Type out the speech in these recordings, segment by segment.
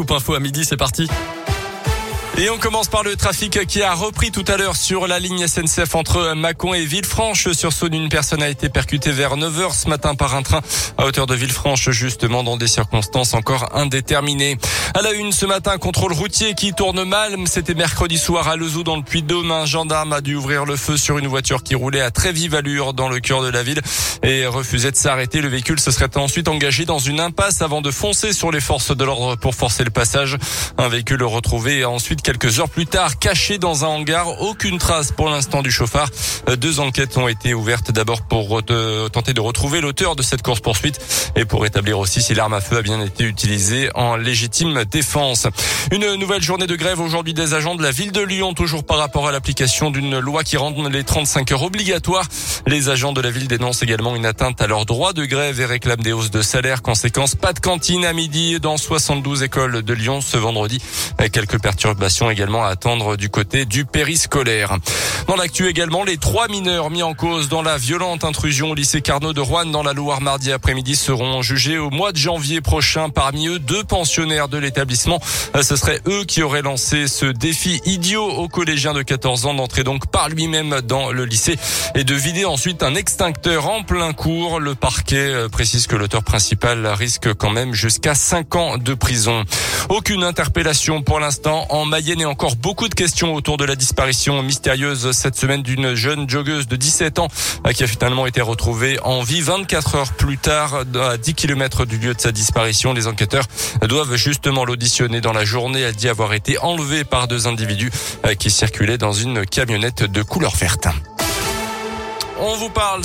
Scoop Info à midi, c'est parti. Et on commence par le trafic qui a repris tout à l'heure sur la ligne SNCF entre Mâcon et Villefranche. Sur Saône, une personne a été percutée vers 9h ce matin par un train à hauteur de Villefranche, justement dans des circonstances encore indéterminées. À la une ce matin, contrôle routier qui tourne mal. C'était mercredi soir à Lezou dans le Puy-de-Dôme. Un gendarme a dû ouvrir le feu sur une voiture qui roulait à très vive allure dans le cœur de la ville et refusait de s'arrêter. Le véhicule se serait ensuite engagé dans une impasse avant de foncer sur les forces de l'ordre pour forcer le passage. Un véhicule retrouvé ensuite quelques heures plus tard, caché dans un hangar. Aucune trace pour l'instant du chauffard. Deux enquêtes ont été ouvertes d'abord pour tenter de retrouver l'auteur de cette course-poursuite et pour établir aussi si l'arme à feu a bien été utilisée en légitime défense. Une nouvelle journée de grève aujourd'hui des agents de la ville de Lyon, toujours par rapport à l'application d'une loi qui rend les 35 heures obligatoires. Les agents de la ville dénoncent également une atteinte à leur droit de grève et réclament des hausses de salaire. Conséquence, pas de cantine à midi dans 72 écoles de Lyon ce vendredi. Quelques perturbations également à attendre du côté du périscolaire. Dans l'actu également, les trois mineurs mis en cause dans la violente intrusion au lycée Carnot de Rouen dans la Loire mardi après-midi seront jugés au mois de janvier prochain. Parmi eux, deux pensionnaires de l'établissement. Ce serait eux qui auraient lancé ce défi idiot aux collégiens de 14 ans d'entrer donc par lui-même dans le lycée et de vider ensuite un extincteur en plein cours. Le parquet euh, précise que l'auteur principal risque quand même jusqu'à 5 ans de prison. Aucune interpellation pour l'instant en Mayenne et encore beaucoup de questions autour de la disparition mystérieuse cette semaine d'une jeune joggeuse de 17 ans euh, qui a finalement été retrouvée en vie 24 heures plus tard à 10 km du lieu de sa disparition. Les enquêteurs doivent justement l'auditionner dans la journée. Elle dit avoir été enlevée par deux individus euh, qui circulaient dans une camionnette de couleur verte. On vous parle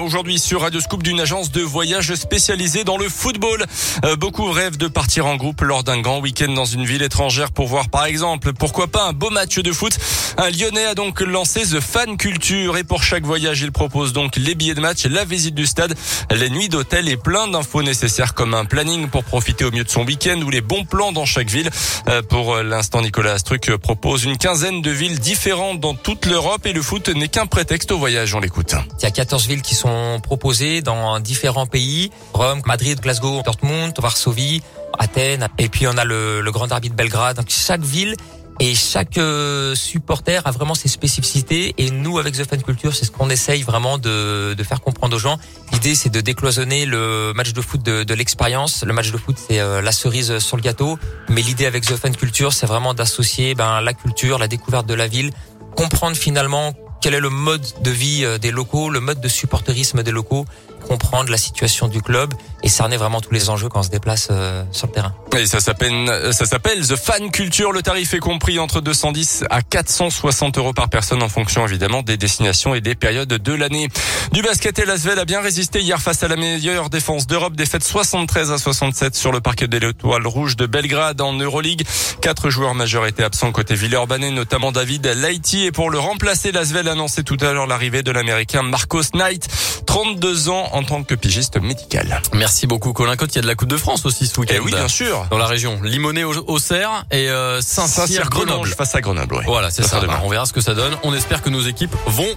aujourd'hui sur Radio Scoop d'une agence de voyage spécialisée dans le football. Euh, beaucoup rêvent de partir en groupe lors d'un grand week-end dans une ville étrangère pour voir par exemple, pourquoi pas un beau match de foot. Un Lyonnais a donc lancé The Fan Culture et pour chaque voyage, il propose donc les billets de match, la visite du stade, les nuits d'hôtel et plein d'infos nécessaires comme un planning pour profiter au mieux de son week-end ou les bons plans dans chaque ville. Euh, pour l'instant, Nicolas Astruc propose une quinzaine de villes différentes dans toute l'Europe et le foot n'est qu'un prétexte au voyage. On l'écoute. Il y a 14 villes qui sont proposées dans différents pays. Rome, Madrid, Glasgow, Dortmund, Varsovie, Athènes. Et puis on a le, le Grand Derby de Belgrade. Donc chaque ville et chaque euh, supporter a vraiment ses spécificités. Et nous, avec The Fan Culture, c'est ce qu'on essaye vraiment de, de, faire comprendre aux gens. L'idée, c'est de décloisonner le match de foot de, de l'expérience. Le match de foot, c'est euh, la cerise sur le gâteau. Mais l'idée avec The Fan Culture, c'est vraiment d'associer ben, la culture, la découverte de la ville, comprendre finalement quel est le mode de vie euh, des locaux, le mode de supporterisme des locaux, comprendre la situation du club et cerner vraiment tous les enjeux quand on se déplace euh, sur le terrain. Et ça s'appelle ça s'appelle The Fan Culture. Le tarif est compris entre 210 à 460 euros par personne en fonction évidemment des destinations et des périodes de l'année. Du basket et Lasvel a bien résisté hier face à la meilleure défense d'Europe, défaite 73 à 67 sur le parquet de l'Étoile Rouge de Belgrade en Euroleague. Quatre joueurs majeurs étaient absents côté Villeurbanne, notamment David Laiti. Et pour le remplacer, Lasvel a annoncé tout à l'heure l'arrivée de l'Américain Marcos Knight, 32 ans en tant que pigiste médical. Merci beaucoup Colin Cotte. Il y a de la Coupe de France aussi ce week-end. Eh oui, bien sûr. Dans la région. Limoné au, au Cerf et euh, Saint-Cyr Grenoble. Face à Grenoble, Voilà, c'est ça. On verra ce que ça donne. On espère que nos équipes vont